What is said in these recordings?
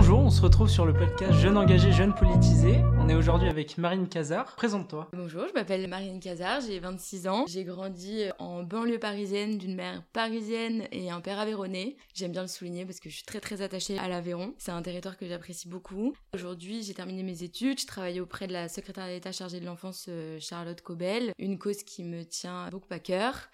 Bonjour, on se retrouve sur le podcast Jeunes engagés, jeunes politisés. On est aujourd'hui avec Marine Cazard. Présente-toi. Bonjour, je m'appelle Marine Cazard, j'ai 26 ans. J'ai grandi en banlieue parisienne d'une mère parisienne et un père aveyronais. J'aime bien le souligner parce que je suis très très attachée à l'Aveyron. C'est un territoire que j'apprécie beaucoup. Aujourd'hui, j'ai terminé mes études. Je travaille auprès de la secrétaire d'État chargée de l'enfance euh, Charlotte Cobel, une cause qui me tient beaucoup à cœur.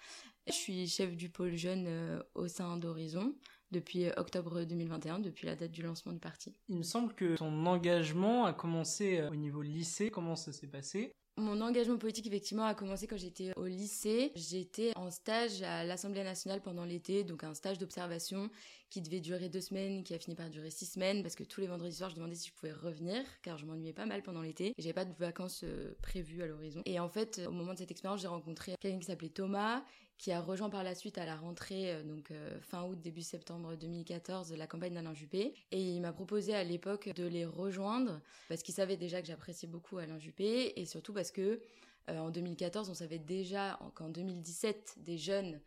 Je suis chef du pôle jeune euh, au sein d'Horizon depuis euh, octobre 2021, depuis la date du lancement du parti. Il me semble que ton engagement a commencé au niveau lycée. Comment ça s'est passé? Mon engagement politique, effectivement, a commencé quand j'étais au lycée. J'étais en stage à l'Assemblée nationale pendant l'été, donc un stage d'observation qui devait durer deux semaines, qui a fini par durer six semaines, parce que tous les vendredis soirs, je demandais si je pouvais revenir, car je m'ennuyais pas mal pendant l'été. J'avais pas de vacances prévues à l'horizon. Et en fait, au moment de cette expérience, j'ai rencontré quelqu'un qui s'appelait Thomas, qui a rejoint par la suite à la rentrée, euh, donc euh, fin août, début septembre 2014, la campagne d'Alain Juppé. Et il m'a proposé à l'époque de les rejoindre, parce qu'il savait déjà que j'appréciais beaucoup Alain Juppé, et surtout parce que euh, en 2014, on savait déjà qu'en 2017, des jeunes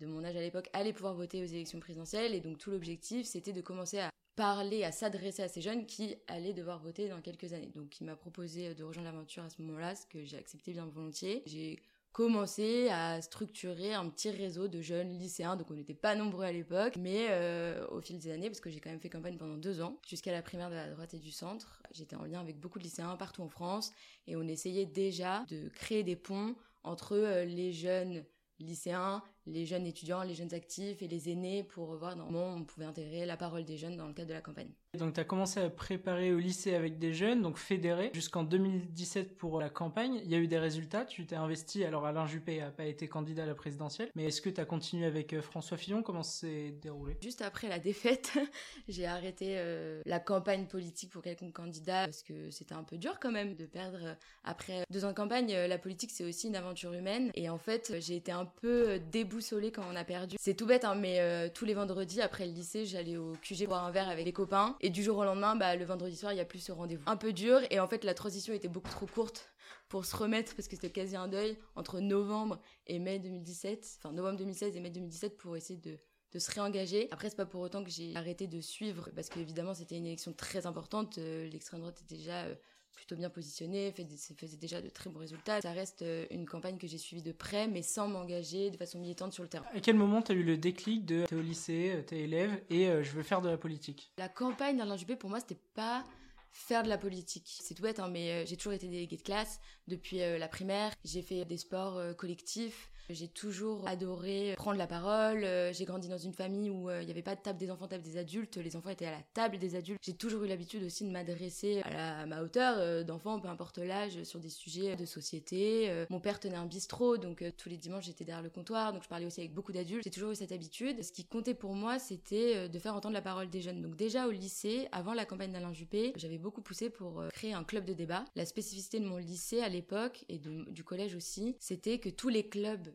de mon âge à l'époque allaient pouvoir voter aux élections présidentielles, et donc tout l'objectif, c'était de commencer à parler, à s'adresser à ces jeunes qui allaient devoir voter dans quelques années. Donc il m'a proposé de rejoindre l'aventure à ce moment-là, ce que j'ai accepté bien volontiers. J'ai commencé à structurer un petit réseau de jeunes lycéens, donc on n'était pas nombreux à l'époque, mais euh, au fil des années, parce que j'ai quand même fait campagne pendant deux ans, jusqu'à la primaire de la droite et du centre, j'étais en lien avec beaucoup de lycéens partout en France, et on essayait déjà de créer des ponts entre euh, les jeunes lycéens, les jeunes étudiants, les jeunes actifs et les aînés pour voir comment on pouvait intégrer la parole des jeunes dans le cadre de la campagne. Donc tu as commencé à préparer au lycée avec des jeunes, donc fédérés, jusqu'en 2017 pour la campagne. Il y a eu des résultats, tu t'es investi, alors Alain Juppé n'a pas été candidat à la présidentielle, mais est-ce que tu as continué avec euh, François Fillon? Comment ça s'est déroulé? Juste après la défaite, j'ai arrêté euh, la campagne politique pour quelconque candidat parce que c'était un peu dur quand même de perdre. Euh, après deux ans de campagne, la politique c'est aussi une aventure humaine et en fait j'ai été un peu déboutée quand on a perdu. C'est tout bête, hein, mais tous les vendredis après le lycée, j'allais au QG boire un verre avec les copains. Du jour au lendemain, bah, le vendredi soir, il n'y a plus ce rendez-vous. Un peu dur, et en fait, la transition était beaucoup trop courte pour se remettre, parce que c'était quasi un deuil, entre novembre et mai 2017, enfin novembre 2016 et mai 2017, pour essayer de de se réengager. Après, c'est pas pour autant que j'ai arrêté de suivre, parce qu'évidemment, c'était une élection très importante. Euh, l'extrême droite était déjà euh, plutôt bien positionné, faisait déjà de très bons résultats. Ça reste euh, une campagne que j'ai suivie de près, mais sans m'engager de façon militante sur le terrain. À quel moment tu as eu le déclic de t'es au lycée, euh, t'es élève et euh, je veux faire de la politique? La campagne d'Alain Juppé, pour moi, c'était pas faire de la politique. C'est tout bête, hein, mais j'ai toujours été déléguée de classe depuis la primaire. J'ai fait des sports collectifs. J'ai toujours adoré prendre la parole. Euh, j'ai grandi dans une famille où euh, il n'y avait pas de table des enfants, table des adultes. Les enfants étaient à la table des adultes. J'ai toujours eu l'habitude aussi de m'adresser à, ma hauteur euh, d'enfant, peu importe l'âge, sur des sujets de société. mon père tenait un bistrot, donc tous les dimanches j'étais derrière le comptoir, donc je parlais aussi avec beaucoup d'adultes. J'ai toujours eu cette habitude. Ce qui comptait pour moi, c'était de faire entendre la parole des jeunes. Donc déjà au lycée, avant la campagne d'Alain Juppé, j'avais beaucoup poussé pour créer un club de débat. La spécificité de mon lycée à l'époque et du collège aussi, c'était que tous les clubs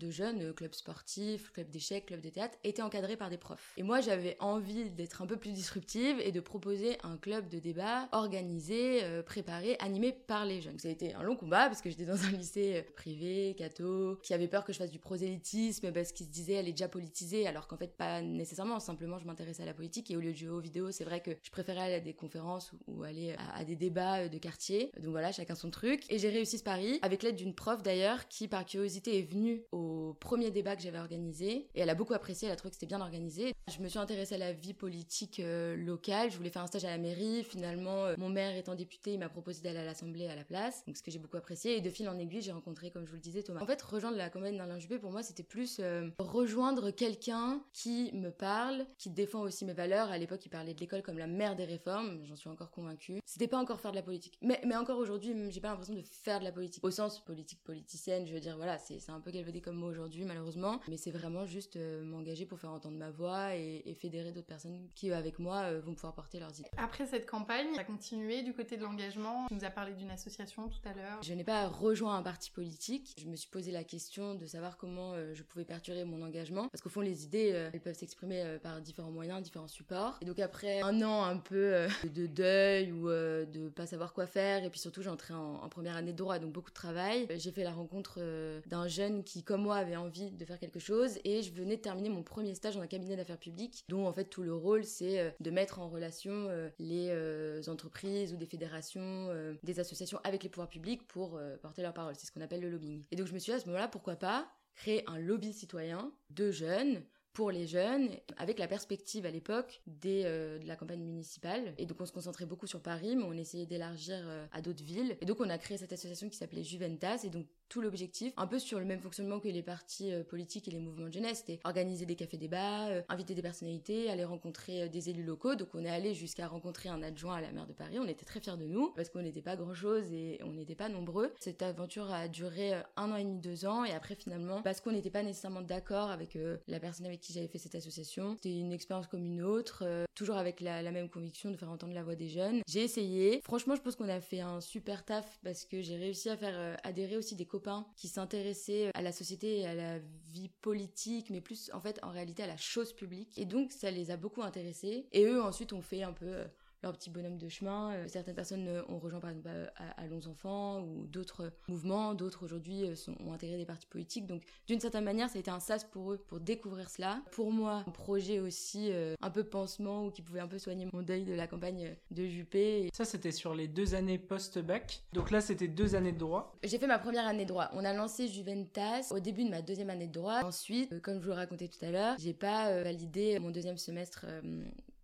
de jeunes, euh, clubs sportifs, clubs d'échecs, clubs de théâtre, étaient encadrés par des profs. Et moi, j'avais envie d'être un peu plus disruptive et de proposer un club de débat organisé, euh, préparé, animé par les jeunes. Ça a été un long combat parce que j'étais dans un lycée euh, privé, catho, qui avait peur que je fasse du prosélytisme parce qu'il se disait elle est déjà politisée, alors qu'en fait pas nécessairement. Simplement, je m'intéressais à la politique et au lieu de jouer aux vidéos, c'est vrai que je préférais aller à des conférences ou, aller à, des débats de quartier. Donc voilà, chacun son truc. Et j'ai réussi ce pari avec l'aide d'une prof d'ailleurs qui, par curiosité, est venue au premier débat que j'avais organisé et elle a beaucoup apprécié, elle a trouvé que c'était bien organisé. Je me suis intéressée à la vie politique euh, locale, je voulais faire un stage à la mairie, finalement euh, mon maire étant député, il m'a proposé d'aller à l'assemblée à la place, donc ce que j'ai beaucoup apprécié et de fil en aiguille, j'ai rencontré comme je vous le disais Thomas. En fait, rejoindre la campagne d'Alain Juppé pour moi, c'était plus euh, rejoindre quelqu'un qui me parle, qui défend aussi mes valeurs. À l'époque, il parlait de l'école comme la mère des réformes, j'en suis encore convaincue. C'était pas encore faire de la politique. Mais, encore aujourd'hui, j'ai pas l'impression de faire de la politique. Au sens politique politicienne, je veux dire, voilà, c'est un peu galvaudé comme aujourd'hui, malheureusement. Mais c'est vraiment juste euh, m'engager pour faire entendre ma voix et, fédérer d'autres personnes qui, avec moi, euh, vont pouvoir porter leurs idées. Après cette campagne, tu as continué du côté de l'engagement. Tu nous as parlé d'une association tout à l'heure. Je n'ai pas rejoint un parti politique. Je me suis posé la question de savoir comment euh, je pouvais perturber mon engagement. Parce qu'au fond, les idées, elles peuvent s'exprimer par différents moyens, différents supports. Et donc après un an un peu de deuil ou de pas savoir quoi faire, et puis surtout j'entrais en, en première année de droit, donc beaucoup de travail, j'ai fait la rencontre d'un jeune qui, comme moi, avaient envie de faire quelque chose et je venais de terminer mon premier stage dans un cabinet d'affaires publiques dont en fait tout le rôle c'est de mettre en relation les entreprises ou des fédérations, des associations avec les pouvoirs publics pour porter leur parole. C'est ce qu'on appelle le lobbying. Et donc je me suis dit à ce moment-là, pourquoi pas créer un lobby citoyen de jeunes pour les jeunes, avec la perspective à l'époque euh, de la campagne municipale. Et donc on se concentrait beaucoup sur Paris, mais on essayait d'élargir euh, à d'autres villes. Et donc on a créé cette association qui s'appelait Juventas. Et donc tout l'objectif, un peu sur le même fonctionnement que les partis euh, politiques et les mouvements de jeunesse, c'était organiser des cafés-débats, inviter des personnalités, aller rencontrer des élus locaux. Donc on est allé jusqu'à rencontrer un adjoint à la maire de Paris. On était très fiers de nous, parce qu'on n'était pas grand-chose et on n'était pas nombreux. Cette aventure a duré un an et demi, deux ans. Et après finalement, parce qu'on n'était pas nécessairement d'accord avec la personne avec qui j'avais fait cette association. C'était une expérience comme une autre, euh, toujours avec la, même conviction de faire entendre la voix des jeunes. J'ai essayé. Franchement, je pense qu'on a fait un super taf parce que j'ai réussi à faire euh, adhérer aussi des copains qui s'intéressaient à la société et à la vie politique, mais plus en fait en réalité à la chose publique. Et donc ça les a beaucoup intéressés. Et eux ensuite ont fait un peu euh, leur petit bonhomme de chemin. Euh, certaines personnes euh, ont rejoint par exemple euh, Longs Enfants ou d'autres mouvements, d'autres aujourd'hui ont intégré des partis politiques. Donc d'une certaine manière, ça a été un sas pour eux pour découvrir cela. Pour moi, un projet aussi un peu pansement ou qui pouvait un peu soigner mon deuil de la campagne de Juppé. Ça, c'était sur les deux années post-bac. Donc là, c'était deux années de droit. J'ai fait ma première année de droit. On a lancé Juventas au début de ma deuxième année de droit. Ensuite, comme je vous le racontais tout à l'heure, j'ai pas validé mon deuxième semestre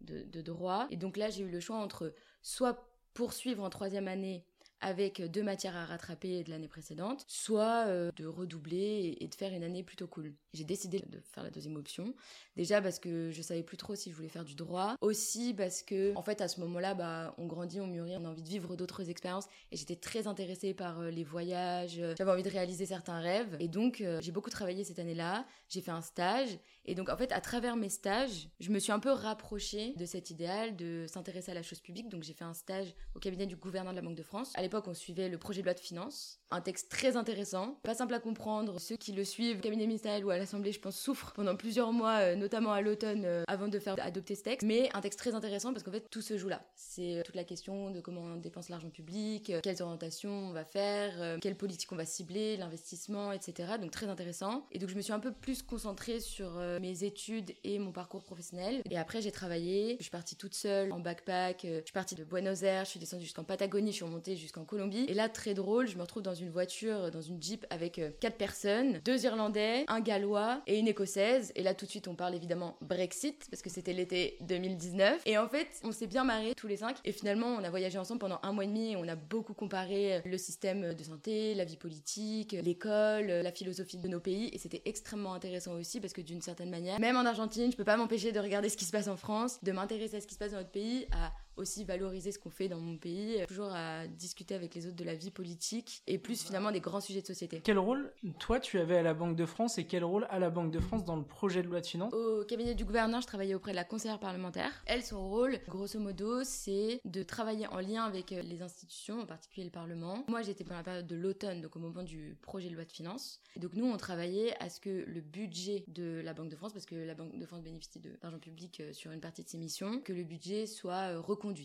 de, droit. Et donc là, j'ai eu le choix entre soit poursuivre en troisième année avec deux matières à rattraper de l'année précédente, soit euh, de redoubler et, de faire une année plutôt cool. J'ai décidé de faire la deuxième option. Déjà parce que je savais plus trop si je voulais faire du droit. Aussi parce que, en fait, à ce moment-là, bah, on grandit, on mûrit, on a envie de vivre d'autres expériences. Et j'étais très intéressée par euh, les voyages. J'avais envie de réaliser certains rêves. Et donc, euh, j'ai beaucoup travaillé cette année-là. J'ai fait un stage. Et donc, en fait, à travers mes stages, je me suis un peu rapprochée de cet idéal de s'intéresser à la chose publique. Donc, j'ai fait un stage au cabinet du gouverneur de la Banque de France. À l'époque, on suivait le projet de loi de finances. Un texte très intéressant, pas simple à comprendre. Ceux qui le suivent, au cabinet ministériel ou à l'Assemblée, je pense, souffrent pendant plusieurs mois, euh, notamment à l'automne, euh, avant de faire adopter ce texte. Mais un texte très intéressant parce qu'en fait, tout se joue là. C'est euh, toute la question de comment on dépense l'argent public, quelles orientations on va faire, quelle politique on va cibler, l'investissement, etc. Donc très intéressant. Et donc, je me suis un peu plus concentrée sur mes études et mon parcours professionnel. Et après, j'ai travaillé. Je suis partie toute seule en backpack. Je suis partie de Buenos Aires. Je suis descendue jusqu'en Patagonie. Je suis remontée jusqu'en Colombie. Et là, très drôle, je me retrouve dans une voiture, dans une Jeep avec euh, quatre personnes, deux Irlandais, un Gallois et une Écossaise. Et là, tout de suite, on parle évidemment Brexit parce que c'était l'été 2019. Et en fait, on s'est bien marré tous les cinq. Et finalement, on a voyagé ensemble pendant un mois et demi. Et on a beaucoup comparé le système de santé, la vie politique, l'école, la philosophie de nos pays. Et c'était extrêmement intéressant aussi parce que d'une certaine même en Argentine, je peux pas m'empêcher de regarder ce qui se passe en France, de m'intéresser à ce qui se passe dans notre pays, aussi valoriser ce qu'on fait dans mon pays, toujours à discuter avec les autres de la vie politique et plus finalement des grands sujets de société. Quel rôle toi tu avais à la Banque de France et quel rôle à la Banque de France dans le projet de loi de finances? Au cabinet du gouverneur, je travaillais auprès de la conseillère parlementaire. Elle, son rôle, grosso modo, c'est de travailler en lien avec euh, les institutions, en particulier le Parlement. Moi, j'étais pendant la période de l'automne, donc au moment du projet de loi de finances. Et donc nous, on travaillait à ce que le budget de la Banque de France, parce que la Banque de France bénéficie d'argent public euh, sur une partie de ses missions, que le budget soit euh,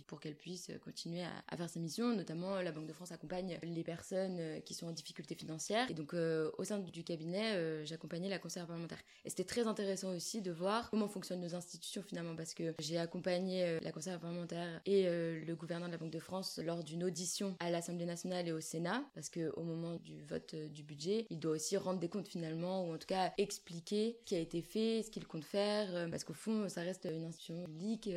pour qu'elle puisse continuer à, faire ses missions. Notamment, la Banque de France accompagne les personnes euh, qui sont en difficulté financière. Et donc, euh, au sein du cabinet, euh, j'accompagnais la conseillère parlementaire. Et c'était très intéressant aussi de voir comment fonctionnent nos institutions finalement, parce que j'ai accompagné la conseillère parlementaire et le gouverneur de la Banque de France lors d'une audition à l'Assemblée nationale et au Sénat, parce qu'au moment du vote du budget, il doit aussi rendre des comptes finalement, ou en tout cas expliquer ce qui a été fait, ce qu'il compte faire, parce qu'au fond, ça reste une institution publique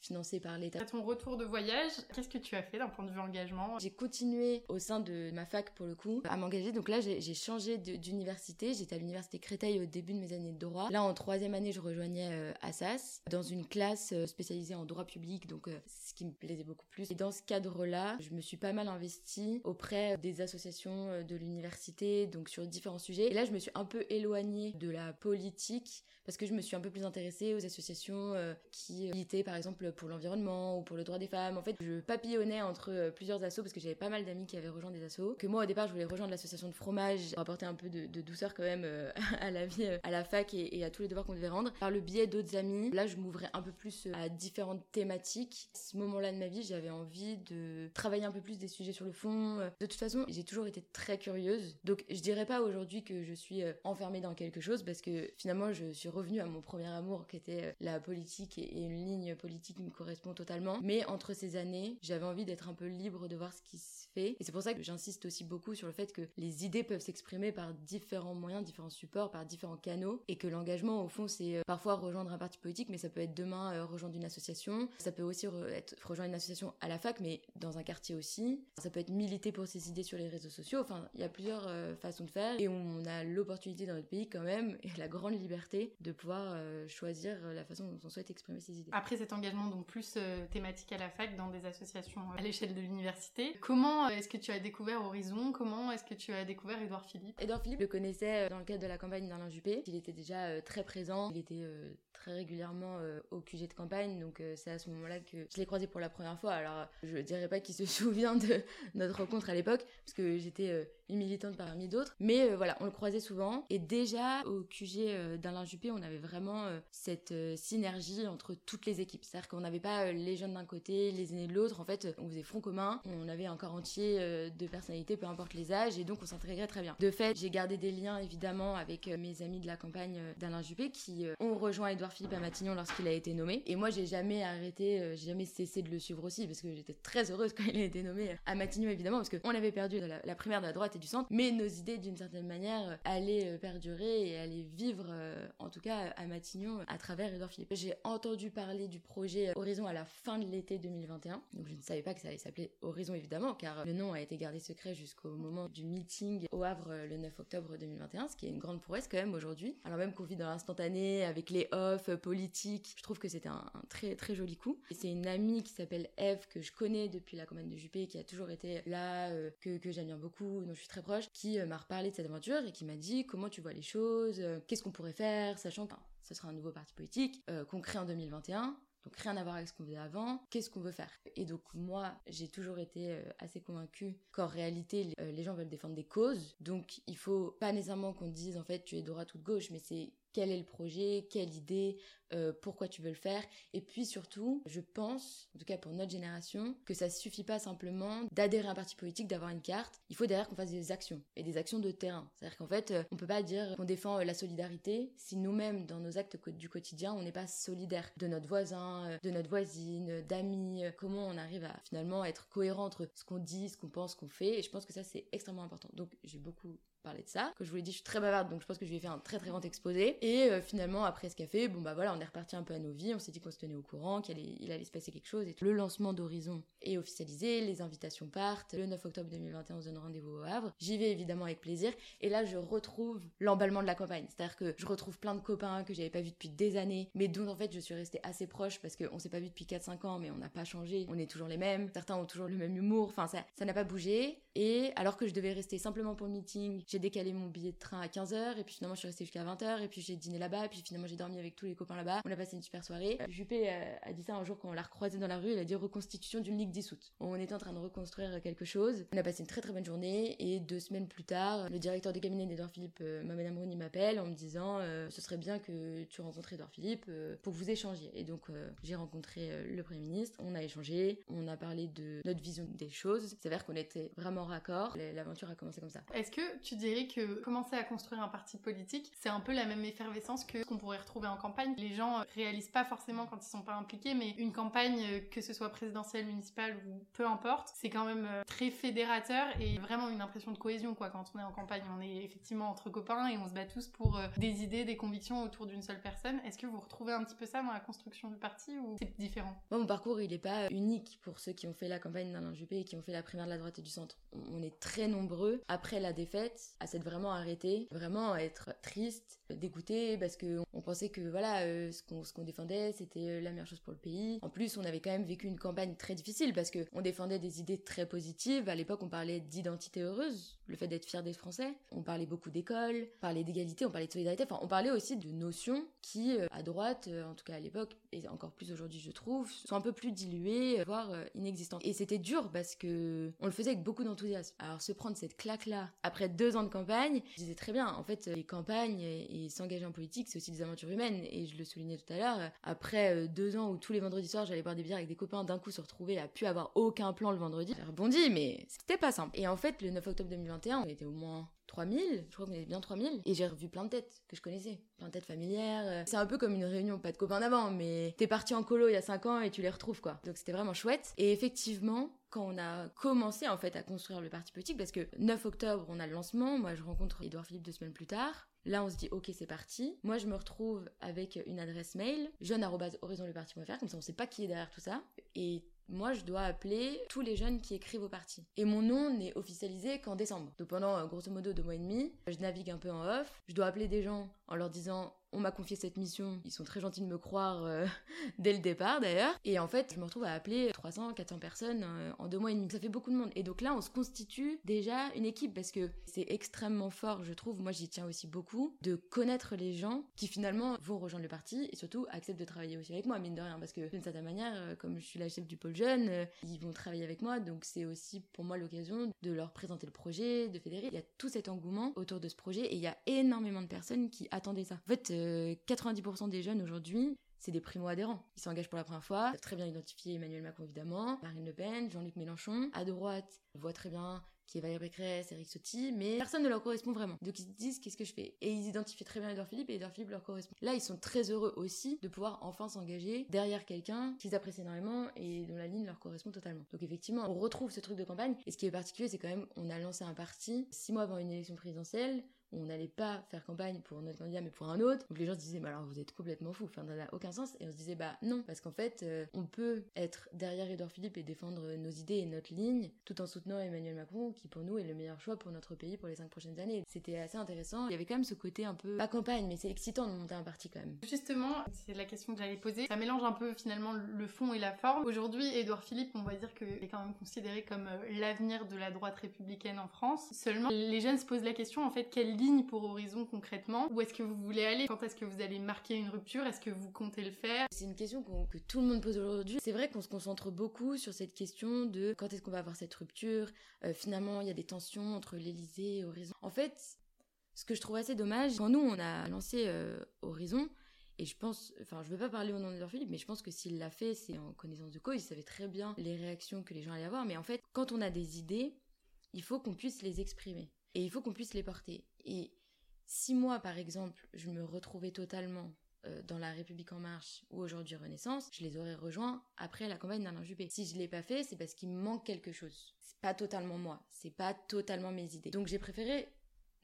financé par l'État. À ton retour de voyage, qu'est-ce que tu as fait d'un point de vue engagement? J'ai continué au sein de ma fac pour le coup à m'engager. Donc là, j'ai changé d'université. J'étais à l'université Créteil au début de mes années de droit. Là, en troisième année, je rejoignais euh, Assas dans une classe euh, spécialisée en droit public, donc euh, ce qui me plaisait beaucoup plus. Et dans ce cadre-là, je me suis pas mal investie auprès des associations de l'université, donc sur différents sujets. Et là, je me suis un peu éloignée de la politique parce que je me suis un peu plus intéressée aux associations qui militaient, par exemple, pour l'environnement ou pour le droit des femmes. En fait, je papillonnais entre plusieurs assos parce que j'avais pas mal d'amis qui avaient rejoint des assos. Que moi, au départ, je voulais rejoindre l'association de fromage pour apporter un peu de, douceur quand même à la vie, à la fac et, à tous les devoirs qu'on devait rendre. Par le biais d'autres amis, là, je m'ouvrais un peu plus à différentes thématiques. À ce moment-là de ma vie, j'avais envie de travailler un peu plus des sujets sur le fond. De toute façon, j'ai toujours été très curieuse. Donc, je dirais pas aujourd'hui que je suis enfermée dans quelque chose parce que finalement, je suis revenue à mon premier amour qui était la politique et une ligne politique qui me correspond totalement. Mais entre ces années, j'avais envie d'être un peu libre de voir ce qui se fait. Et c'est pour ça que j'insiste aussi beaucoup sur le fait que les idées peuvent s'exprimer par différents moyens, différents supports, par différents canaux. Et que l'engagement, au fond, c'est euh, parfois rejoindre un parti politique, mais ça peut être demain euh, rejoindre une association. Ça peut aussi être rejoindre une association à la fac, mais dans un quartier aussi. Ça peut être militer pour ses idées sur les réseaux sociaux. Enfin, il y a plusieurs euh, façons de faire. Et on a l'opportunité dans notre pays quand même, et la grande liberté de pouvoir choisir la façon dont on souhaite exprimer ses idées. Après cet engagement donc plus thématique à la fac dans des associations à l'échelle de l'université, comment est-ce que tu as découvert Horizon? Comment est-ce que tu as découvert Édouard Philippe? Édouard Philippe, je le connaissais dans le cadre de la campagne d'Alain Juppé. Il était déjà très présent. Il était très régulièrement euh, au QG de campagne, donc euh, c'est à ce moment-là que je l'ai croisé pour la première fois. Alors je dirais pas qu'il se souvient de notre rencontre à l'époque, parce que j'étais euh, militante parmi d'autres, mais voilà, on le croisait souvent. Et déjà au QG d'Alain Juppé, on avait vraiment cette synergie entre toutes les équipes. C'est-à-dire qu'on n'avait pas les jeunes d'un côté, les aînés de l'autre. En fait, on faisait front commun. On avait un corps entier de personnalités, peu importe les âges, et donc on s'intégrait très bien. De fait, j'ai gardé des liens évidemment avec mes amis de la campagne d'Alain Juppé qui ont rejoint Edouard Philippe à Matignon lorsqu'il a été nommé. Et moi, j'ai jamais arrêté, euh, j'ai jamais cessé de le suivre aussi parce que j'étais très heureuse quand il a été nommé à Matignon, évidemment, parce qu'on avait perdu la, primaire de la droite du centre, mais nos idées, d'une certaine manière, allaient euh, perdurer et allaient vivre, euh, en tout cas à Matignon, à travers Edouard Philippe. J'ai entendu parler du projet Horizon à la fin de l'été 2021, donc je ne savais pas que ça allait s'appeler Horizon, évidemment, car le nom a été gardé secret jusqu'au moment du meeting au Havre le 9 octobre 2021, ce qui est une grande prouesse quand même aujourd'hui. Alors même qu'on vit dans l'instantané, avec les off, politique. Je trouve que c'était un, très très joli coup. C'est une amie qui s'appelle Eve que je connais depuis la campagne de Juppé, qui a toujours été là, euh, que, que j'aime beaucoup, dont je suis très proche, qui euh, m'a reparlé de cette aventure et qui m'a dit comment tu vois les choses, euh, qu'est-ce qu'on pourrait faire, sachant que ce sera un nouveau parti politique qu'on crée en 2021. Donc rien à voir avec ce qu'on faisait avant, qu'est-ce qu'on veut faire? Et donc moi, j'ai toujours été assez convaincue qu'en réalité, les gens veulent défendre des causes. Donc il faut pas nécessairement qu'on dise en fait tu es droite ou gauche, mais c'est quel est le projet, quelle idée, euh, pourquoi tu veux le faire. Et puis surtout, je pense, en tout cas pour notre génération, que ça suffit pas simplement d'adhérer à un parti politique, d'avoir une carte. Il faut derrière qu'on fasse des actions et des actions de terrain. C'est-à-dire qu'en fait, euh, on peut pas dire qu'on défend euh, la solidarité si nous-mêmes, dans nos actes du quotidien, on n'est pas solidaire de notre voisin, de notre voisine, d'amis. Comment on arrive à finalement être cohérent entre ce qu'on dit, ce qu'on pense, ce qu'on fait. Et je pense que ça, c'est extrêmement important. Donc, j'ai beaucoup parler de ça. Que je vous l'ai dit, je suis très bavarde, donc je pense que je lui ai fait un très très grand exposé. Et euh, finalement, après ce café, bon bah voilà, on est reparti un peu à nos vies, on s'est dit qu'on se tenait au courant, qu'il allait, il allait se passer quelque chose. Et le lancement d'Horizon est officialisé, les invitations partent. Le 9 octobre 2021, on se donne rendez-vous au Havre. J'y vais évidemment avec plaisir. Et là, je retrouve l'emballement de la campagne. C'est-à-dire que je retrouve plein de copains que j'avais pas vus depuis des années, mais dont en fait je suis restée assez proche parce qu'on s'est pas vu depuis 4-5 ans, mais on n'a pas changé. On est toujours les mêmes. Certains ont toujours le même humour. Enfin, ça, ça n'a pas bougé. Et alors que je devais rester simplement pour le meeting, j'ai décalé mon billet de train à 15h, et puis finalement je suis restée jusqu'à 20h, et puis j'ai dîné là-bas, et puis finalement j'ai dormi avec tous les copains là-bas. On a passé une super soirée. Juppé euh, a, dit ça un jour quand on l'a recroisé dans la rue, il a dit reconstitution d'une ligue dissoute. On était en train de reconstruire quelque chose. On a passé une très très bonne journée, et deux semaines plus tard, le directeur de cabinet d'Edouard Philippe, euh, Mohamed Amrouni, m'appelle en me disant euh, ce serait bien que tu rencontres Edouard Philippe pour vous échangiez. Et donc j'ai rencontré le Premier ministre, on a échangé, on a parlé de notre vision des choses. C'est vrai qu'on était vraiment raccord l'aventure a commencé comme ça. Est-ce que tu dirais que commencer à construire un parti politique, c'est un peu la même effervescence que ce qu'on pourrait retrouver en campagne Les gens réalisent pas forcément quand ils sont pas impliqués, mais une campagne, euh, que ce soit présidentielle, municipale ou peu importe, c'est quand même euh, très fédérateur et vraiment une impression de cohésion quoi. Quand on est en campagne, on est effectivement entre copains et on se bat tous pour euh, des idées, des convictions autour d'une seule personne. Est-ce que vous retrouvez un petit peu ça dans la construction du parti ou c'est différent? Mon parcours, il est pas unique pour ceux qui ont fait la campagne d'Alain Juppé et qui ont fait la primaire de la droite et du centre. On est très nombreux après la défaite à s'être vraiment arrêté, vraiment être triste, dégoûté, parce que on pensait que voilà, euh, ce qu'on défendait, c'était euh, la meilleure chose pour le pays. En plus, on avait quand même vécu une campagne très difficile parce que on défendait des idées très positives. À l'époque, on parlait d'identité heureuse, le fait d'être fier d'être français. On parlait beaucoup d'école, on parlait d'égalité, on parlait de solidarité. Enfin, on parlait aussi de notions qui, euh, à droite, en tout cas à l'époque, et encore plus aujourd'hui, je trouve, sont un peu plus diluées, voire inexistantes. Et c'était dur parce que on le faisait avec beaucoup d'enthousiasme. Alors, se prendre cette claque-là après deux ans de campagne, je disais très bien, en fait, les campagnes et, s'engager en politique, c'est aussi des aventures humaines. Et je le soulignais tout à l'heure, après euh, deux ans où tous les vendredis soirs, j'allais boire des bières avec des copains, d'un coup se retrouver à pu avoir aucun plan le vendredi, j'ai rebondi, mais c'était pas simple. Et en fait, le 9 octobre 2021, on était au moins 3000, je crois qu'on était bien 3000, et j'ai revu plein de têtes que je connaissais, plein de têtes familières. C'est un peu comme une réunion, pas de copains d'avant, mais t'es parti en colo il y a 5 ans et tu les retrouves quoi. Donc c'était vraiment chouette. Et effectivement, quand on a commencé en fait à construire le parti politique, parce que 9 octobre on a le lancement, moi je rencontre Edouard Philippe deux semaines plus tard. Là, on se dit, ok, c'est parti. Moi, je me retrouve avec une adresse mail, jeune.horizonleparti.fr, comme ça, on sait pas qui est derrière tout ça. Et moi, je dois appeler tous les jeunes qui écrivent au parti. Et mon nom n'est officialisé qu'en décembre. Donc pendant, euh, grosso modo, deux mois et demi, je navigue un peu en off. Je dois appeler des gens en leur disant on m'a confié cette mission, ils sont très gentils de me croire euh, dès le départ d'ailleurs. Et en fait, je me retrouve à appeler 300, 400 personnes euh, en deux mois et demi. Ça fait beaucoup de monde. Et donc là, on se constitue déjà une équipe parce que c'est extrêmement fort, je trouve. Moi, j'y tiens aussi beaucoup de connaître les gens qui finalement vont rejoindre le parti et surtout acceptent de travailler aussi avec moi, mine de rien. Parce que d'une certaine manière, euh, comme je suis la chef du pôle jeune, ils vont travailler avec moi. Donc c'est aussi pour moi l'occasion de leur présenter le projet, de fédérer. Il y a tout cet engouement autour de ce projet et il y a énormément de personnes qui attendaient ça. En fait, 90% des jeunes aujourd'hui, c'est des primo-adhérents. Ils s'engagent pour la première fois. Très bien identifié Emmanuel Macron, évidemment, Marine Le Pen, Jean-Luc Mélenchon. À droite, on voit très bien qui est Valérie Pécresse, Eric Sotti, mais personne ne leur correspond vraiment. Donc ils se disent qu'est-ce que je fais? Et ils identifient très bien Edouard Philippe et Edouard Philippe leur correspond. Là, ils sont très heureux aussi de pouvoir enfin s'engager derrière quelqu'un qu'ils apprécient énormément et dont la ligne leur correspond totalement. Donc effectivement, on retrouve ce truc de campagne. Et ce qui est particulier, c'est quand même, on a lancé un parti six mois avant une élection présidentielle on n'allait pas faire campagne pour notre candidat mais pour un autre. Donc les gens se disaient, mais alors vous êtes complètement fou, ça n'a aucun sens. Et on se disait, bah non, parce qu'en fait, euh, on peut être derrière Edouard Philippe et défendre nos idées et notre ligne, tout en soutenant Emmanuel Macron, qui pour nous est le meilleur choix pour notre pays pour les cinq prochaines années. C'était assez intéressant. Il y avait quand même ce côté un peu, pas campagne, mais c'est excitant de monter un parti quand même. Justement, c'est la question que j'allais poser. Ça mélange un peu finalement le fond et la forme. Aujourd'hui, Edouard Philippe, on va dire qu'il est quand même considéré comme euh, l'avenir de la droite républicaine en France. Seulement, les jeunes se posent la question, en fait, quelle ligne pour Horizon concrètement Où est-ce que vous voulez aller? Quand est-ce que vous allez marquer une rupture? Est-ce que vous comptez le faire? C'est une question que tout le monde pose aujourd'hui. C'est vrai qu'on se concentre beaucoup sur cette question de quand est-ce qu'on va avoir cette rupture? Euh, Finalement, il y a des tensions entre l'Elysée et Horizon. En fait, ce que je trouve assez dommage, quand nous, on a lancé euh, Horizon, et je pense, enfin, je veux pas parler au nom d'Edouard Philippe, mais je pense que s'il l'a fait, c'est en connaissance de cause. Il savait très bien les réactions que les gens allaient avoir. Mais en fait, quand on a des idées, il faut qu'on puisse les exprimer. Et il faut qu'on puisse les porter. Et si moi, par exemple, je me retrouvais totalement euh, dans la République en marche ou aujourd'hui Renaissance, je les aurais rejoints après la campagne d'Alain Juppé. Si je l'ai pas fait, c'est parce qu'il me manque quelque chose. C'est pas totalement moi, c'est pas totalement mes idées. Donc j'ai préféré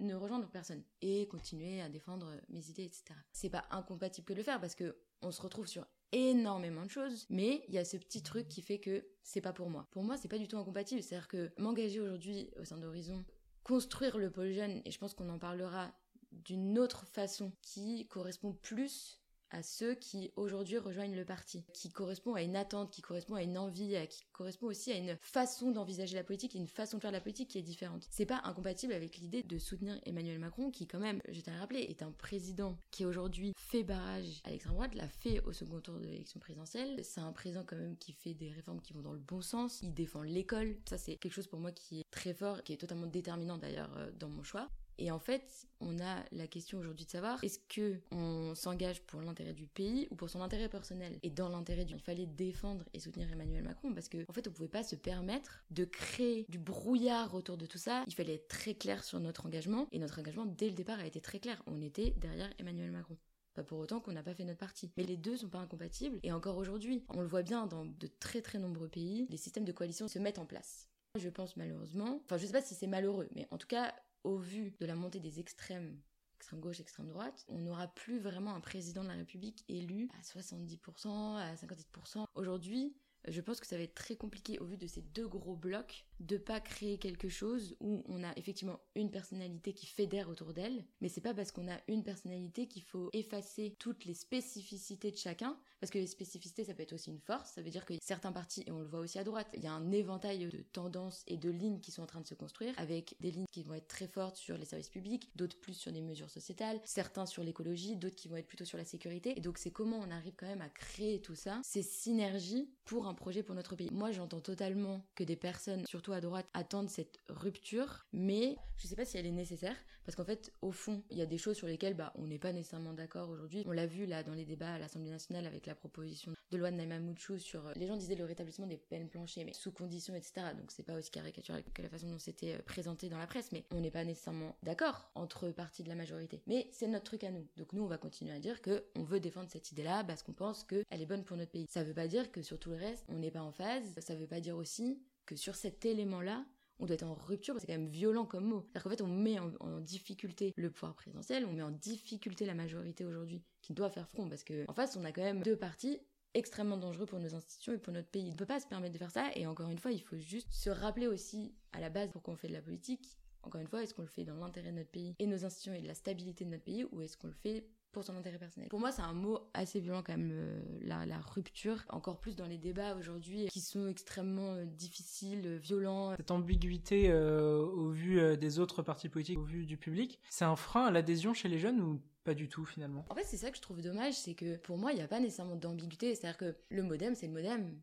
ne rejoindre personne et continuer à défendre mes idées, etc. C'est pas incompatible que de le faire parce que on se retrouve sur énormément de choses, mais il y a ce petit truc qui fait que c'est pas pour moi. Pour moi, c'est pas du tout incompatible. C'est-à-dire que m'engager aujourd'hui au sein d'Horizon, construire le pôle et je pense qu'on en parlera d'une autre façon qui correspond plus à ceux qui aujourd'hui rejoignent le parti, qui correspond à une attente, qui correspond à une envie, qui correspond aussi à une façon d'envisager la politique une façon de faire la politique qui est différente. C'est pas incompatible avec l'idée de soutenir Emmanuel Macron, qui quand même, je tiens à rappeler, est un président qui aujourd'hui fait barrage à l'extrême droite, l'a fait au second tour de l'élection présidentielle. C'est un président quand même qui fait des réformes qui vont dans le bon sens, il défend l'école. Ça c'est quelque chose pour moi qui est très fort, qui est totalement déterminant d'ailleurs euh, dans mon choix. Et en fait, on a la question aujourd'hui de savoir est-ce que on s'engage pour l'intérêt du pays ou pour son intérêt personnel? Et dans l'intérêt du, il fallait défendre et soutenir Emmanuel Macron parce que en fait, on pouvait pas se permettre de créer du brouillard autour de tout ça. Il fallait être très clair sur notre engagement et notre engagement dès le départ a été très clair. On était derrière Emmanuel Macron. Pas pour autant qu'on n'a pas fait notre partie. Mais les deux sont pas incompatibles et encore aujourd'hui, on le voit bien dans de très très nombreux pays, les systèmes de coalition se mettent en place. Je pense malheureusement, enfin je sais pas si c'est malheureux, mais en tout cas au vu de la montée des extrêmes, extrême gauche, extrême droite, on n'aura plus vraiment un président de la République élu à 70%, à 57%. Aujourd'hui, je pense que ça va être très compliqué au vu de ces deux gros blocs de pas créer quelque chose où on a effectivement une personnalité qui fédère autour d'elle, mais c'est pas parce qu'on a une personnalité qu'il faut effacer toutes les spécificités de chacun, parce que les spécificités ça peut être aussi une force, ça veut dire que certains partis, et on le voit aussi à droite, il y a un éventail de tendances et de lignes qui sont en train de se construire, avec des lignes qui vont être très fortes sur les services publics, d'autres plus sur les mesures sociétales, certains sur l'écologie, d'autres qui vont être plutôt sur la sécurité, et donc c'est comment on arrive quand même à créer tout ça, ces synergies pour un projet pour notre pays. Moi j'entends totalement que des personnes, surtout à droite, attendent cette rupture, mais je sais pas si elle est nécessaire, parce qu'en fait, au fond, il y a des choses sur lesquelles bah, on n'est pas nécessairement d'accord aujourd'hui. On l'a vu là dans les débats à l'Assemblée nationale avec la proposition de loi de Naïma Mouchou sur... Euh, les gens disaient le rétablissement des peines planchées, mais sous conditions, etc. Donc c'est pas aussi caricatural que la façon dont c'était euh, présenté dans la presse, mais on n'est pas nécessairement d'accord entre parties de la majorité. Mais c'est notre truc à nous. Donc nous, on va continuer à dire que on veut défendre cette idée-là parce qu'on pense qu'elle est bonne pour notre pays. Ça veut pas dire que sur tout le reste, on n'est pas en phase. Ça veut pas dire aussi que sur cet élément-là, on doit être en rupture, c'est quand même violent comme mot. C'est-à-dire qu'en fait, on met en, difficulté le pouvoir présidentiel, on met en difficulté la majorité aujourd'hui, qui doit faire front, parce qu'en face, on a quand même deux partis extrêmement dangereux pour nos institutions et pour notre pays. On ne peut pas se permettre de faire ça, et encore une fois, il faut juste se rappeler aussi, à la base, pourquoi on fait de la politique, encore une fois, est-ce qu'on le fait dans l'intérêt de notre pays et nos institutions et de la stabilité de notre pays, ou est-ce qu'on le fait pour son intérêt personnel. Pour moi, c'est un mot assez violent quand même, euh, la, rupture, encore plus dans les débats aujourd'hui qui sont extrêmement euh, difficiles, euh, violents. Cette ambiguïté au vu des autres partis politiques, au vu du public, c'est un frein à l'adhésion chez les jeunes ou pas du tout finalement? En fait, c'est ça que je trouve dommage, c'est que pour moi, il n'y a pas nécessairement d'ambiguïté. C'est-à-dire que le modem, c'est le modem.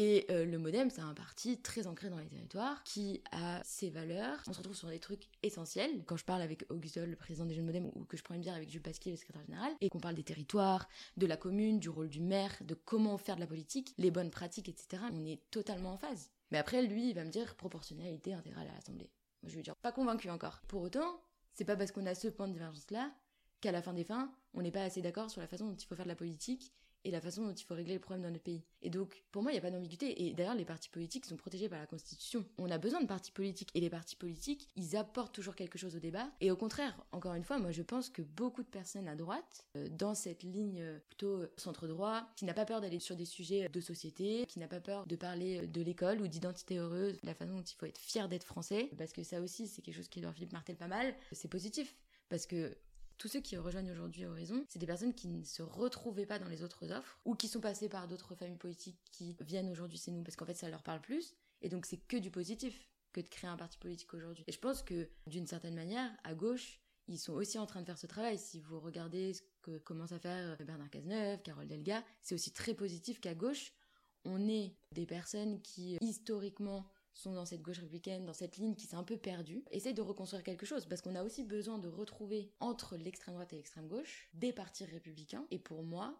Et euh, le Modem, c'est un parti très ancré dans les territoires, qui a ses valeurs. On se retrouve sur des trucs essentiels. Quand je parle avec Auguste le président des Jeunes Modem, ou que je prends une bière avec Jules Pasquier, le secrétaire général, et qu'on parle des territoires, de la commune, du rôle du maire, de comment faire de la politique, les bonnes pratiques, etc., on est totalement en phase. Mais après, lui, il va me dire proportionnalité intégrale à l'Assemblée. Moi, je vais dire pas convaincu encore. Pour autant, c'est pas parce qu'on a ce point de divergence-là qu'à la fin des fins, on n'est pas assez d'accord sur la façon dont il faut faire de la politique et la façon dont il faut régler le problème dans notre pays. Et donc, pour moi, il n'y a pas d'ambiguïté. Et d'ailleurs, les partis politiques sont protégés par la Constitution. On a besoin de partis politiques. Et les partis politiques, ils apportent toujours quelque chose au débat. Et au contraire, encore une fois, moi, je pense que beaucoup de personnes à droite, euh, dans cette ligne euh, plutôt centre-droit, qui n'a pas peur d'aller sur des sujets de société, qui n'a pas peur de parler de l'école ou d'identité heureuse, de la façon dont il faut être fier d'être français, parce que ça aussi, c'est quelque chose qui leur Philippe Martel pas mal, c'est positif. Parce que tous ceux qui rejoignent aujourd'hui Horizon, c'est des personnes qui ne se retrouvaient pas dans les autres offres ou qui sont passées par d'autres familles politiques qui viennent aujourd'hui chez nous parce qu'en fait ça leur parle plus. Et donc c'est que du positif que de créer un parti politique aujourd'hui. Et je pense que d'une certaine manière, à gauche, ils sont aussi en train de faire ce travail. Si vous regardez ce que commence à faire Bernard Cazeneuve, Carole Delga, c'est aussi très positif qu'à gauche, on ait des personnes qui historiquement sont dans cette gauche républicaine, dans cette ligne qui s'est un peu perdue, essaye de reconstruire quelque chose, parce qu'on a aussi besoin de retrouver entre l'extrême droite et l'extrême gauche des partis républicains. Et pour moi,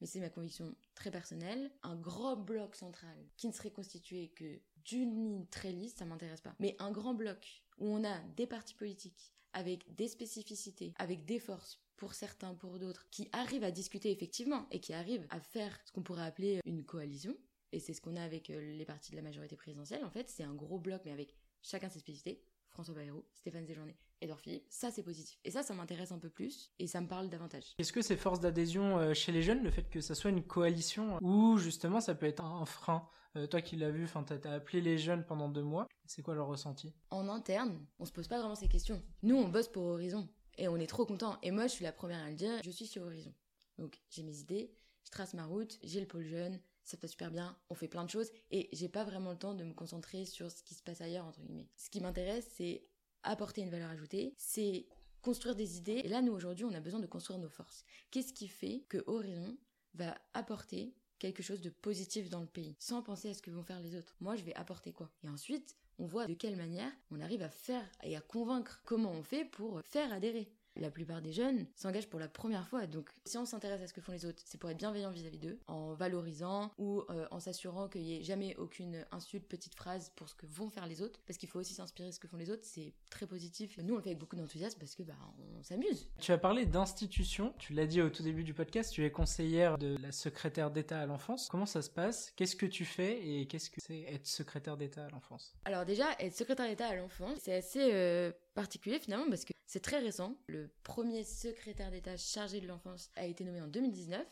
mais c'est ma conviction très personnelle, un grand bloc central qui ne serait constitué que d'une ligne très lisse, ça m'intéresse pas. Mais un grand bloc où on a des partis politiques avec des spécificités, avec des forces pour certains, pour d'autres, qui arrivent à discuter effectivement et qui arrivent à faire ce qu'on pourrait appeler une coalition, et c'est ce qu'on a avec euh, les partis de la majorité présidentielle, en fait, c'est un gros bloc, mais avec chacun ses spécificités. François Bayrou, Stéphane Séjourné, Edouard Philippe. Ça, c'est positif. Et ça, ça m'intéresse un peu plus et ça me parle davantage. Est-ce que c'est force d'adhésion euh, chez les jeunes, le fait que ça soit une coalition ou justement ça peut être un frein euh, Toi qui l'as vu, tu as appelé les jeunes pendant deux mois. C'est quoi leur ressenti? En interne, on se pose pas vraiment ces questions. Nous, on bosse pour Horizon et on est trop content. Et moi, je suis la première à le dire, je suis sur Horizon. Donc, j'ai mes idées, je trace ma route, j'ai le pôle jeune, ça passe super bien, on fait plein de choses et j'ai pas vraiment le temps de me concentrer sur ce qui se passe ailleurs entre guillemets. Ce qui m'intéresse, c'est apporter une valeur ajoutée, c'est construire des idées et là nous aujourd'hui, on a besoin de construire nos forces. Qu'est-ce qui fait que Horizon va apporter quelque chose de positif dans le pays sans penser à ce que vont faire les autres? Moi, je vais apporter quoi? Et ensuite, on voit de quelle manière on arrive à faire et à convaincre comment on fait pour faire adhérer la plupart des jeunes s'engagent pour la première fois. Donc, si on s'intéresse à ce que font les autres, c'est pour être bienveillant vis-à-vis d'eux, en valorisant ou euh, en s'assurant qu'il n'y ait jamais aucune insulte, petite phrase pour ce que vont faire les autres. Parce qu'il faut aussi s'inspirer de ce que font les autres. C'est très positif. Nous, on le fait avec beaucoup d'enthousiasme parce que bah, on s'amuse. Tu as parlé d'institution. Tu l'as dit au tout début du podcast. Tu es conseillère de la secrétaire d'État à l'enfance. Comment ça se passe? Qu'est-ce que tu fais et qu'est-ce que c'est être secrétaire d'État à l'enfance? Alors déjà, être secrétaire d'État à l'enfance, c'est assez euh, particulier finalement parce que c'est très récent. Le premier secrétaire d'État chargé de l'enfance a été nommé en 2019.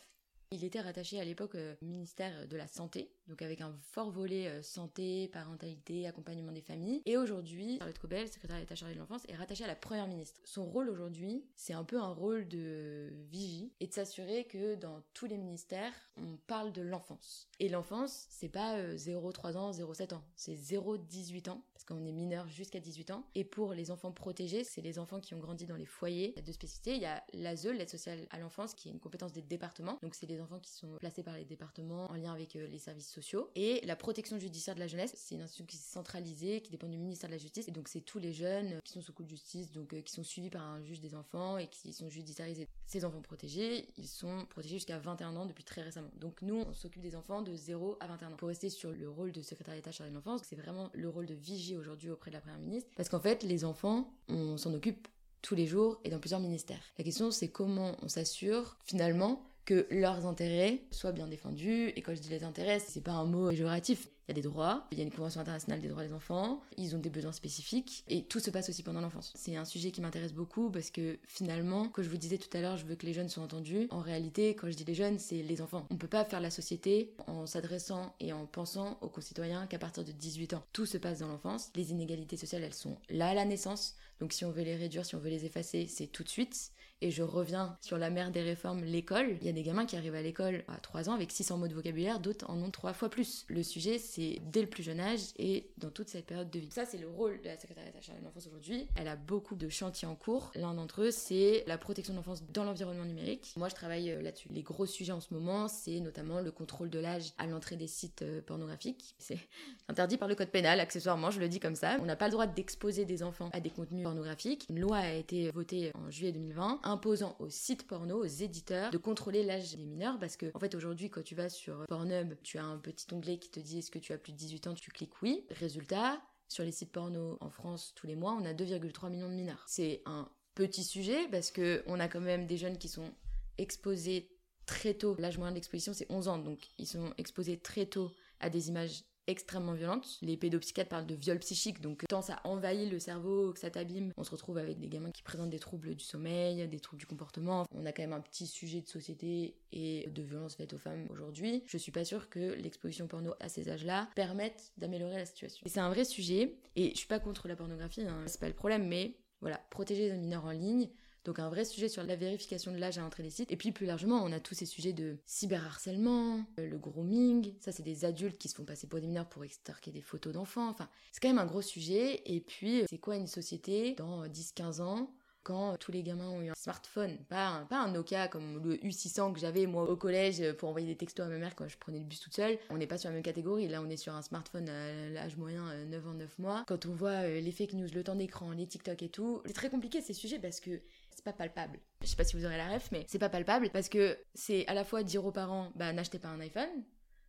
Il était rattaché à l'époque au ministère de la Santé, donc avec un fort volet euh, santé, parentalité, accompagnement des familles. Et aujourd'hui, Charlotte Cobel, secrétaire d'État chargée de l'enfance, est rattachée à la première ministre. Son rôle aujourd'hui, c'est un peu un rôle de vigie et de s'assurer que dans tous les ministères, on parle de l'enfance. Et l'enfance, c'est pas 0-3 euh, ans, 0-7 ans, c'est 0-18 ans, parce qu'on est mineur jusqu'à 18 ans. Et pour les enfants protégés, c'est les enfants qui ont grandi dans les foyers. Il y a deux spécificités. Il y a l'ASE, l'aide sociale à l'enfance, qui est une compétence des départements. Donc c'est des enfants qui sont placés par les départements en lien avec euh, les services sociaux. Et la protection judiciaire de la jeunesse, c'est une institution qui est centralisée, qui dépend du ministère de la Justice. Et donc c'est tous les jeunes qui sont sous coup de justice, donc euh, qui sont suivis par un juge des enfants et qui sont judiciarisés. Ces enfants protégés, ils sont protégés jusqu'à 21 ans depuis très récemment. Donc nous, on s'occupe des enfants de 0 à 21 ans. Pour rester sur le rôle de secrétaire d'État chargé de l'enfance, c'est vraiment le rôle de vigie aujourd'hui auprès de la première ministre. Parce qu'en fait, les enfants, on s'en occupe tous les jours et dans plusieurs ministères. La question, c'est comment on s'assure finalement que leurs intérêts soient bien défendus. Et quand je dis les intérêts, c'est pas un mot péjoratif. Il y a des droits, il y a une convention internationale des droits des enfants, ils ont des besoins spécifiques et tout se passe aussi pendant l'enfance. C'est un sujet qui m'intéresse beaucoup parce que finalement, comme je vous disais tout à l'heure, je veux que les jeunes soient entendus. En réalité, quand je dis les jeunes, c'est les enfants. On peut pas faire la société en s'adressant et en pensant aux concitoyens qu'à partir de 18 ans. Tout se passe dans l'enfance. Les inégalités sociales, elles sont là à la naissance. Donc si on veut les réduire, si on veut les effacer, c'est tout de suite. Et je reviens sur la mère des réformes, l'école. Il y a des gamins qui arrivent à l'école à 3 ans avec 600 mots de vocabulaire, d'autres en ont 3 fois plus. Le sujet, c'est dès le plus jeune âge et dans toute cette période de vie. Ça, c'est le rôle de la chargée de l'enfance aujourd'hui. Elle a beaucoup de chantiers en cours. L'un d'entre eux, c'est la protection de l'enfance dans l'environnement numérique. Moi, je travaille euh, là-dessus. Les gros sujets en ce moment, c'est notamment le contrôle de l'âge à l'entrée des sites euh, pornographiques. C'est interdit par le code pénal, accessoirement, je le dis comme ça. On n'a pas le droit d'exposer des enfants à des contenus pornographiques. Une loi a été votée en juillet 2020 imposant aux sites porno, aux éditeurs, de contrôler l'âge des mineurs parce que, en fait, aujourd'hui, quand tu vas sur Pornhub, tu as un petit onglet qui te dit est-ce que tu as plus de 18 ans, tu cliques oui. Résultat, sur les sites porno en France tous les mois, on a 2,3 millions de mineurs. C'est un petit sujet parce que on a quand même des jeunes qui sont exposés très tôt. L'âge moyen d'exposition c'est 11 ans, donc ils sont exposés très tôt à des images extrêmement violentes. Les pédopsychiatres parlent de viol psychique, donc tant ça envahit le cerveau, que ça t'abîme, on se retrouve avec des gamins qui présentent des troubles du sommeil, des troubles du comportement. On a quand même un petit sujet de société et de violence faite aux femmes aujourd'hui. Je suis pas sûre que l'exposition porno à ces âges-là permette d'améliorer la situation. Et c'est un vrai sujet, et je suis pas contre la pornographie, hein, c'est pas le problème, mais voilà, protéger les mineurs en ligne, donc un vrai sujet sur la vérification de l'âge à l'entrée des sites. Et puis plus largement, on a tous ces sujets de cyberharcèlement, euh, le grooming. Ça, c'est des adultes qui se font passer pour des mineurs pour extorquer des photos d'enfants. Enfin, c'est quand même un gros sujet. Et puis, c'est quoi une société dans 10-15 ans quand tous les gamins ont eu un smartphone, pas un, pas un Nokia comme le U600 que j'avais moi au collège pour envoyer des textos à ma mère quand je prenais le bus toute seule. On n'est pas sur la même catégorie, là on est sur un smartphone à l'âge moyen 9 euh, ans 9 mois. Quand on voit euh, les fake news, le temps d'écran, les TikTok et tout, c'est très compliqué ces sujets parce que c'est pas palpable. Je sais pas si vous aurez la ref, mais c'est pas palpable parce que c'est à la fois dire aux parents, bah n'achetez pas un iPhone,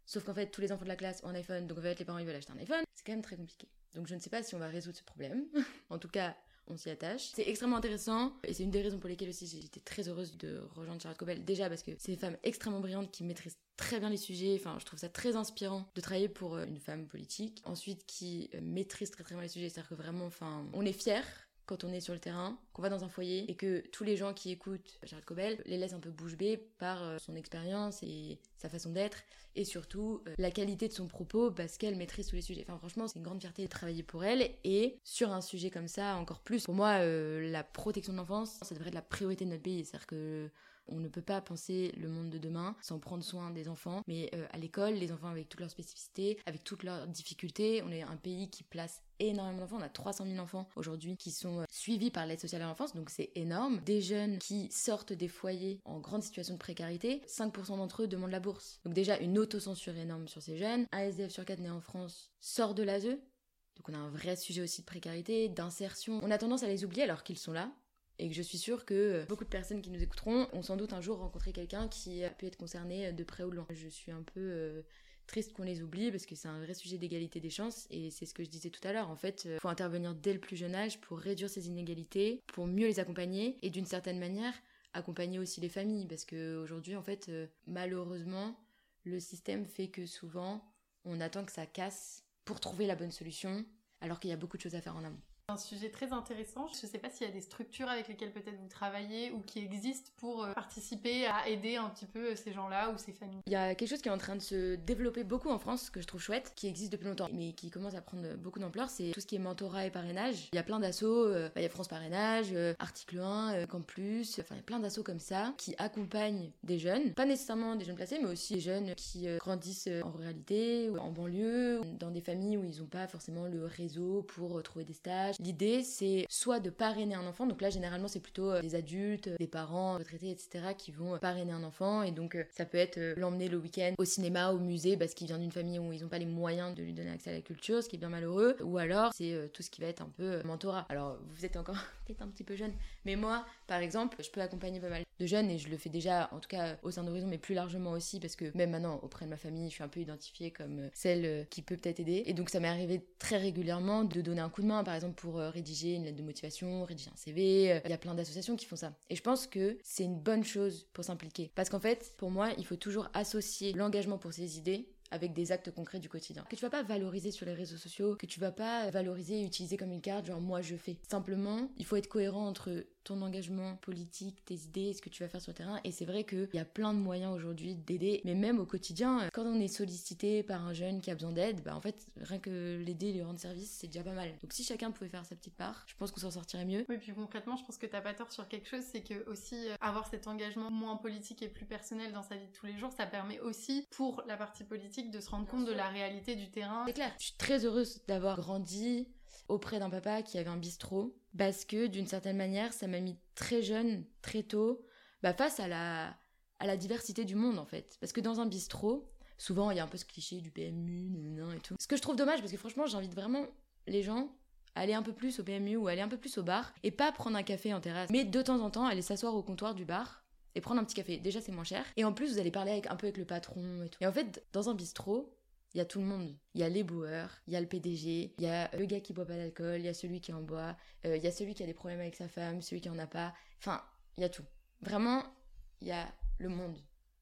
sauf qu'en fait tous les enfants de la classe ont un iPhone, donc en fait les parents ils veulent acheter un iPhone. C'est quand même très compliqué. Donc je ne sais pas si on va résoudre ce problème. en tout cas, on s'y attache. C'est extrêmement intéressant et c'est une des raisons pour lesquelles aussi j'étais très heureuse de rejoindre Charlotte Cobel. Déjà parce que c'est une femme extrêmement brillante qui maîtrise très bien les sujets. Enfin, je trouve ça très inspirant de travailler pour euh, une femme politique. Ensuite, qui euh, maîtrise très très bien les sujets. C'est-à-dire que vraiment, enfin, on est fiers quand on est sur le terrain, qu'on va dans un foyer et que tous les gens qui écoutent Charles Cobel les laissent un peu bouche bée par euh, son expérience et sa façon d'être et surtout euh, la qualité de son propos parce qu'elle maîtrise tous les sujets. Enfin franchement c'est une grande fierté de travailler pour elle et sur un sujet comme ça encore plus. Pour moi euh, la protection de l'enfance ça devrait être la priorité de notre pays. C'est-à-dire que on ne peut pas penser le monde de demain sans prendre soin des enfants. Mais euh, à l'école, les enfants avec toutes leurs spécificités, avec toutes leurs difficultés, on est un pays qui place énormément d'enfants. On a 300 000 enfants aujourd'hui qui sont euh, suivis par l'aide sociale à l'enfance, donc c'est énorme. Des jeunes qui sortent des foyers en grande situation de précarité, 5% d'entre eux demandent la bourse. Donc déjà une autocensure énorme sur ces jeunes. Un SDF sur 4 né en France sort de l'ASE, donc on a un vrai sujet aussi de précarité, d'insertion. On a tendance à les oublier alors qu'ils sont là et que je suis sûre que euh, beaucoup de personnes qui nous écouteront ont sans doute un jour rencontré quelqu'un qui a pu être concerné euh, de près ou de loin. Je suis un peu euh, triste qu'on les oublie parce que c'est un vrai sujet d'égalité des chances et c'est ce que je disais tout à l'heure. En fait, il faut intervenir dès le plus jeune âge pour réduire ces inégalités, pour mieux les accompagner et d'une certaine manière accompagner aussi les familles parce que aujourd'hui en fait malheureusement le système fait que souvent on attend que ça casse pour trouver la bonne solution alors qu'il y a beaucoup de choses à faire en amont. Un sujet très intéressant. Je ne sais pas s'il y a des structures avec lesquelles peut-être vous travaillez ou qui existent pour euh, participer à aider un petit peu ces gens-là ou ces familles. Il y a quelque chose qui est en train de se développer beaucoup en France, que je trouve chouette, qui existe depuis longtemps, mais qui commence à prendre beaucoup d'ampleur, c'est tout ce qui est mentorat et parrainage. Il y a plein d'assauts, euh, bah, il y a France Parrainage, euh, Article 1, Campus, enfin il y a plein d'assauts comme ça qui accompagnent des jeunes, pas nécessairement des jeunes placés, mais aussi des jeunes qui grandissent en ruralité, ou en banlieue, dans des familles où ils n'ont pas forcément le réseau pour trouver des stages. L'idée c'est soit de parrainer un enfant, donc là généralement c'est plutôt des adultes, des parents retraités, etc. qui vont parrainer un enfant, et donc ça peut être l'emmener le week-end au cinéma, au musée, parce qu'il vient d'une famille où ils n'ont pas les moyens de lui donner accès à la culture, ce qui est bien malheureux, ou alors c'est euh, tout ce qui va être un peu euh, mentorat. Alors vous êtes encore peut-être un petit peu jeune, mais moi, par exemple, je peux accompagner pas mal de jeunes et je le fais déjà, en tout cas au sein d'Horizon, mais plus largement aussi, parce que même maintenant, auprès de ma famille, je suis un peu identifiée comme euh, celle qui peut peut-être aider. Et donc ça m'est arrivé très régulièrement de donner un coup de main, par exemple pour rédiger une lettre de motivation, rédiger un CV. Il y a plein d'associations qui font ça. Et je pense que c'est une bonne chose pour s'impliquer. Parce qu'en fait, pour moi, il faut toujours associer l'engagement pour ses idées avec des actes concrets du quotidien. Que tu vas pas valoriser sur les réseaux sociaux, que tu vas pas valoriser et utiliser comme une carte, genre moi je fais. Simplement, il faut être cohérent entre ton engagement politique, tes idées, ce que tu vas faire sur le terrain. Et c'est vrai qu'il y a plein de moyens aujourd'hui d'aider, mais même au quotidien, quand on est sollicité par un jeune qui a besoin d'aide, bah en fait, rien que l'aider, lui rendre service, c'est déjà pas mal. Donc si chacun pouvait faire sa petite part, je pense qu'on s'en sortirait mieux. Oui, puis concrètement, je pense que t'as pas tort sur quelque chose, c'est que aussi euh, avoir cet engagement moins politique et plus personnel dans sa vie de tous les jours, ça permet aussi pour la partie politique de se rendre compte de la réalité du terrain. C'est clair. Je suis très heureuse d'avoir grandi auprès d'un papa qui avait un bistrot parce que d'une certaine manière ça m'a mis très jeune très tôt bah, face à la à la diversité du monde en fait. Parce que dans un bistrot souvent il y a un peu ce cliché du PMU et tout. Ce que je trouve dommage parce que franchement j'invite vraiment les gens à aller un peu plus au PMU ou aller un peu plus au bar et pas prendre un café en terrasse. Mais de temps en temps aller s'asseoir au comptoir du bar et prendre un petit café. Déjà c'est moins cher. Et en plus vous allez parler avec un peu avec le patron et tout. Et en fait dans un bistrot il y a tout le monde. Il y a les boueurs, il y a le PDG, il y a le gars qui boit pas d'alcool, il y a celui qui en boit, euh, il y a celui qui a des problèmes avec sa femme, celui qui en a pas. Enfin, il y a tout. Vraiment, il y a le monde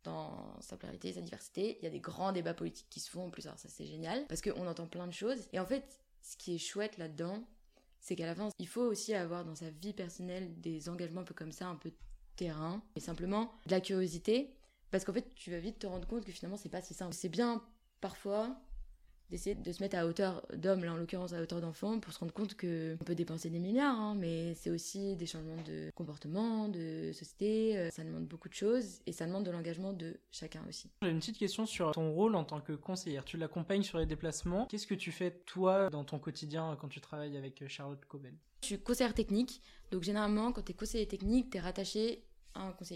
dans sa pluralité, sa diversité. Il y a des grands débats politiques qui se font en plus. Alors ça, c'est génial parce qu'on entend plein de choses. Et en fait, ce qui est chouette là-dedans, c'est qu'à la fin, il faut aussi avoir dans sa vie personnelle des engagements un peu comme ça, un peu terrain, et simplement de la curiosité. Parce qu'en fait, tu vas vite te rendre compte que finalement, c'est pas si simple. C'est bien parfois d'essayer de se mettre à hauteur d'homme, là en l'occurrence à hauteur d'enfant, pour se rendre compte qu'on peut dépenser des milliards, hein, mais c'est aussi des changements de comportement, de société, euh, ça demande beaucoup de choses et ça demande de l'engagement de chacun aussi. J'ai une petite question sur ton rôle en tant que conseillère. Tu l'accompagnes sur les déplacements. Qu'est-ce que tu fais toi dans ton quotidien quand tu travailles avec euh, Charlotte Coben? Je suis conseillère technique, donc généralement quand tu es conseiller technique, tu es rattaché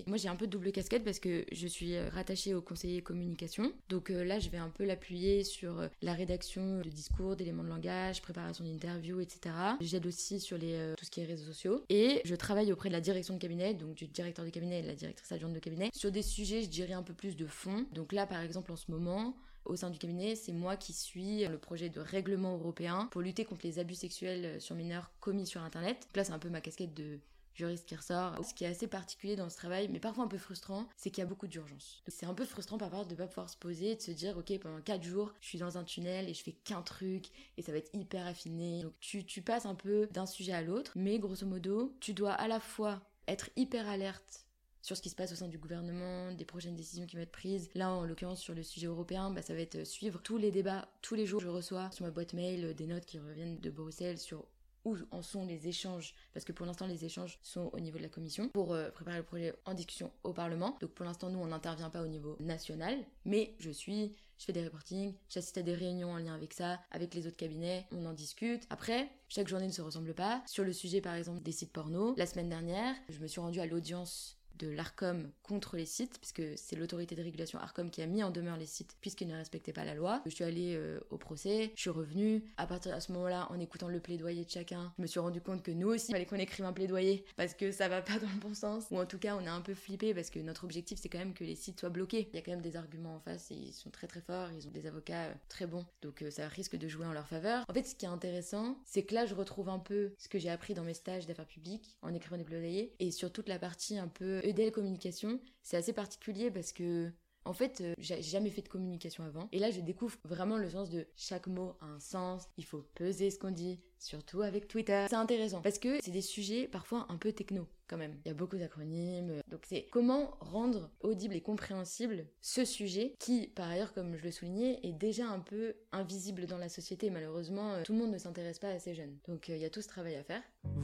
Moi, j'ai un peu double casquette parce que je suis euh, rattachée au conseiller communication. Donc euh, là, je vais un peu l'appuyer sur euh, la rédaction de discours, d'éléments de langage, préparation d'interviews, etc. J'aide aussi sur les, tout ce qui est réseaux sociaux. Et je travaille auprès de la direction de cabinet, donc du directeur de cabinet et de la directrice adjointe de cabinet, sur des sujets, je dirais, un peu plus de fond. Donc là, par exemple, en ce moment, au sein du cabinet, c'est moi qui suis le projet de règlement européen pour lutter contre les abus sexuels sur mineurs commis sur Internet. Donc là, c'est un peu ma casquette de juriste qui ressort. Ce qui est assez particulier dans ce travail, mais parfois un peu frustrant, c'est qu'il y a beaucoup d'urgence. C'est un peu frustrant parfois de ne pas pouvoir se poser et de se dire, ok, pendant 4 jours, je suis dans un tunnel et je fais qu'un truc et ça va être hyper affiné. Donc tu, tu passes un peu d'un sujet à l'autre, mais grosso modo, tu dois à la fois être hyper alerte sur ce qui se passe au sein du gouvernement, des prochaines décisions qui vont être prises. Là, en l'occurrence, sur le sujet européen, bah, ça va être suivre tous les débats. Tous les jours, je reçois sur ma boîte mail des notes qui reviennent de Bruxelles sur où en sont les échanges, parce que pour l'instant les échanges sont au niveau de la commission, pour euh, préparer le projet en discussion au Parlement. Donc pour l'instant nous on n'intervient pas au niveau national, mais je suis, je fais des reportings, j'assiste à des réunions en lien avec ça, avec les autres cabinets, on en discute. Après, chaque journée ne se ressemble pas. Sur le sujet par exemple des sites porno, la semaine dernière, je me suis rendue à l'audience de l'ARCOM contre les sites, puisque c'est l'autorité de régulation ARCOM qui a mis en demeure les sites puisqu'ils ne respectaient pas la loi. Je suis allée euh, au procès, je suis revenue. À partir de ce moment-là, en écoutant le plaidoyer de chacun, je me suis rendu compte que nous aussi, il fallait qu'on écrive un plaidoyer parce que ça va pas dans le bon sens. Ou en tout cas, on est un peu flippé parce que notre objectif, c'est quand même que les sites soient bloqués. Il y a quand même des arguments en face et ils sont très très forts, ils ont des avocats euh, très bons. Donc euh, ça risque de jouer en leur faveur. En fait, ce qui est intéressant, c'est que là, je retrouve un peu ce que j'ai appris dans mes stages d'affaires publiques en écrivant des plaidoyers et sur toute la partie un peu EDL communication, c'est assez particulier parce que en fait, euh, j'ai jamais fait de communication avant. Et là, je découvre vraiment le sens de chaque mot a un sens. Il faut peser ce qu'on dit. surtout avec Twitter. C'est intéressant parce que c'est des sujets parfois un peu techno quand même. Il y a beaucoup d'acronymes. Donc c'est comment rendre audible et compréhensible ce sujet qui, par ailleurs, comme je le soulignais, est déjà un peu invisible dans la société. Malheureusement, euh, tout le monde ne s'intéresse pas à ces jeunes. Donc euh, il y a tout ce travail à faire.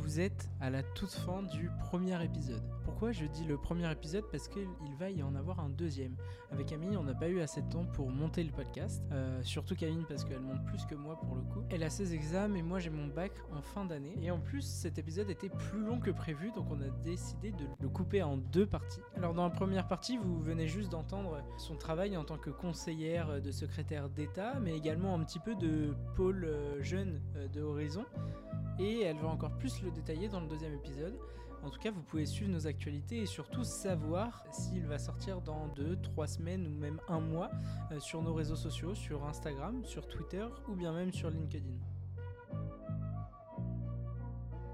Vous êtes à la toute fin du premier épisode. Pourquoi je dis le premier épisode? Parce qu'il va y en avoir un deuxième. Avec Camille, on n'a pas eu assez de temps pour monter le podcast. Euh, surtout Camille parce qu'elle monte plus que moi pour le coup. Elle a ses examens et moi j'ai mon bac en fin d'année. Et en plus, cet épisode était plus long que prévu, donc on a décidé de le couper en deux parties. Alors dans la première partie, vous venez juste d'entendre son travail en tant que conseillère de secrétaire d'État, mais également un petit peu de pôle euh, jeune euh, de Horizon. Et elle va encore plus le détailler dans le deuxième épisode. En tout cas, vous pouvez suivre nos actualités et surtout savoir s'il va sortir dans 2, 3 semaines ou même un mois euh, sur nos réseaux sociaux, sur Instagram, sur Twitter ou bien même sur LinkedIn.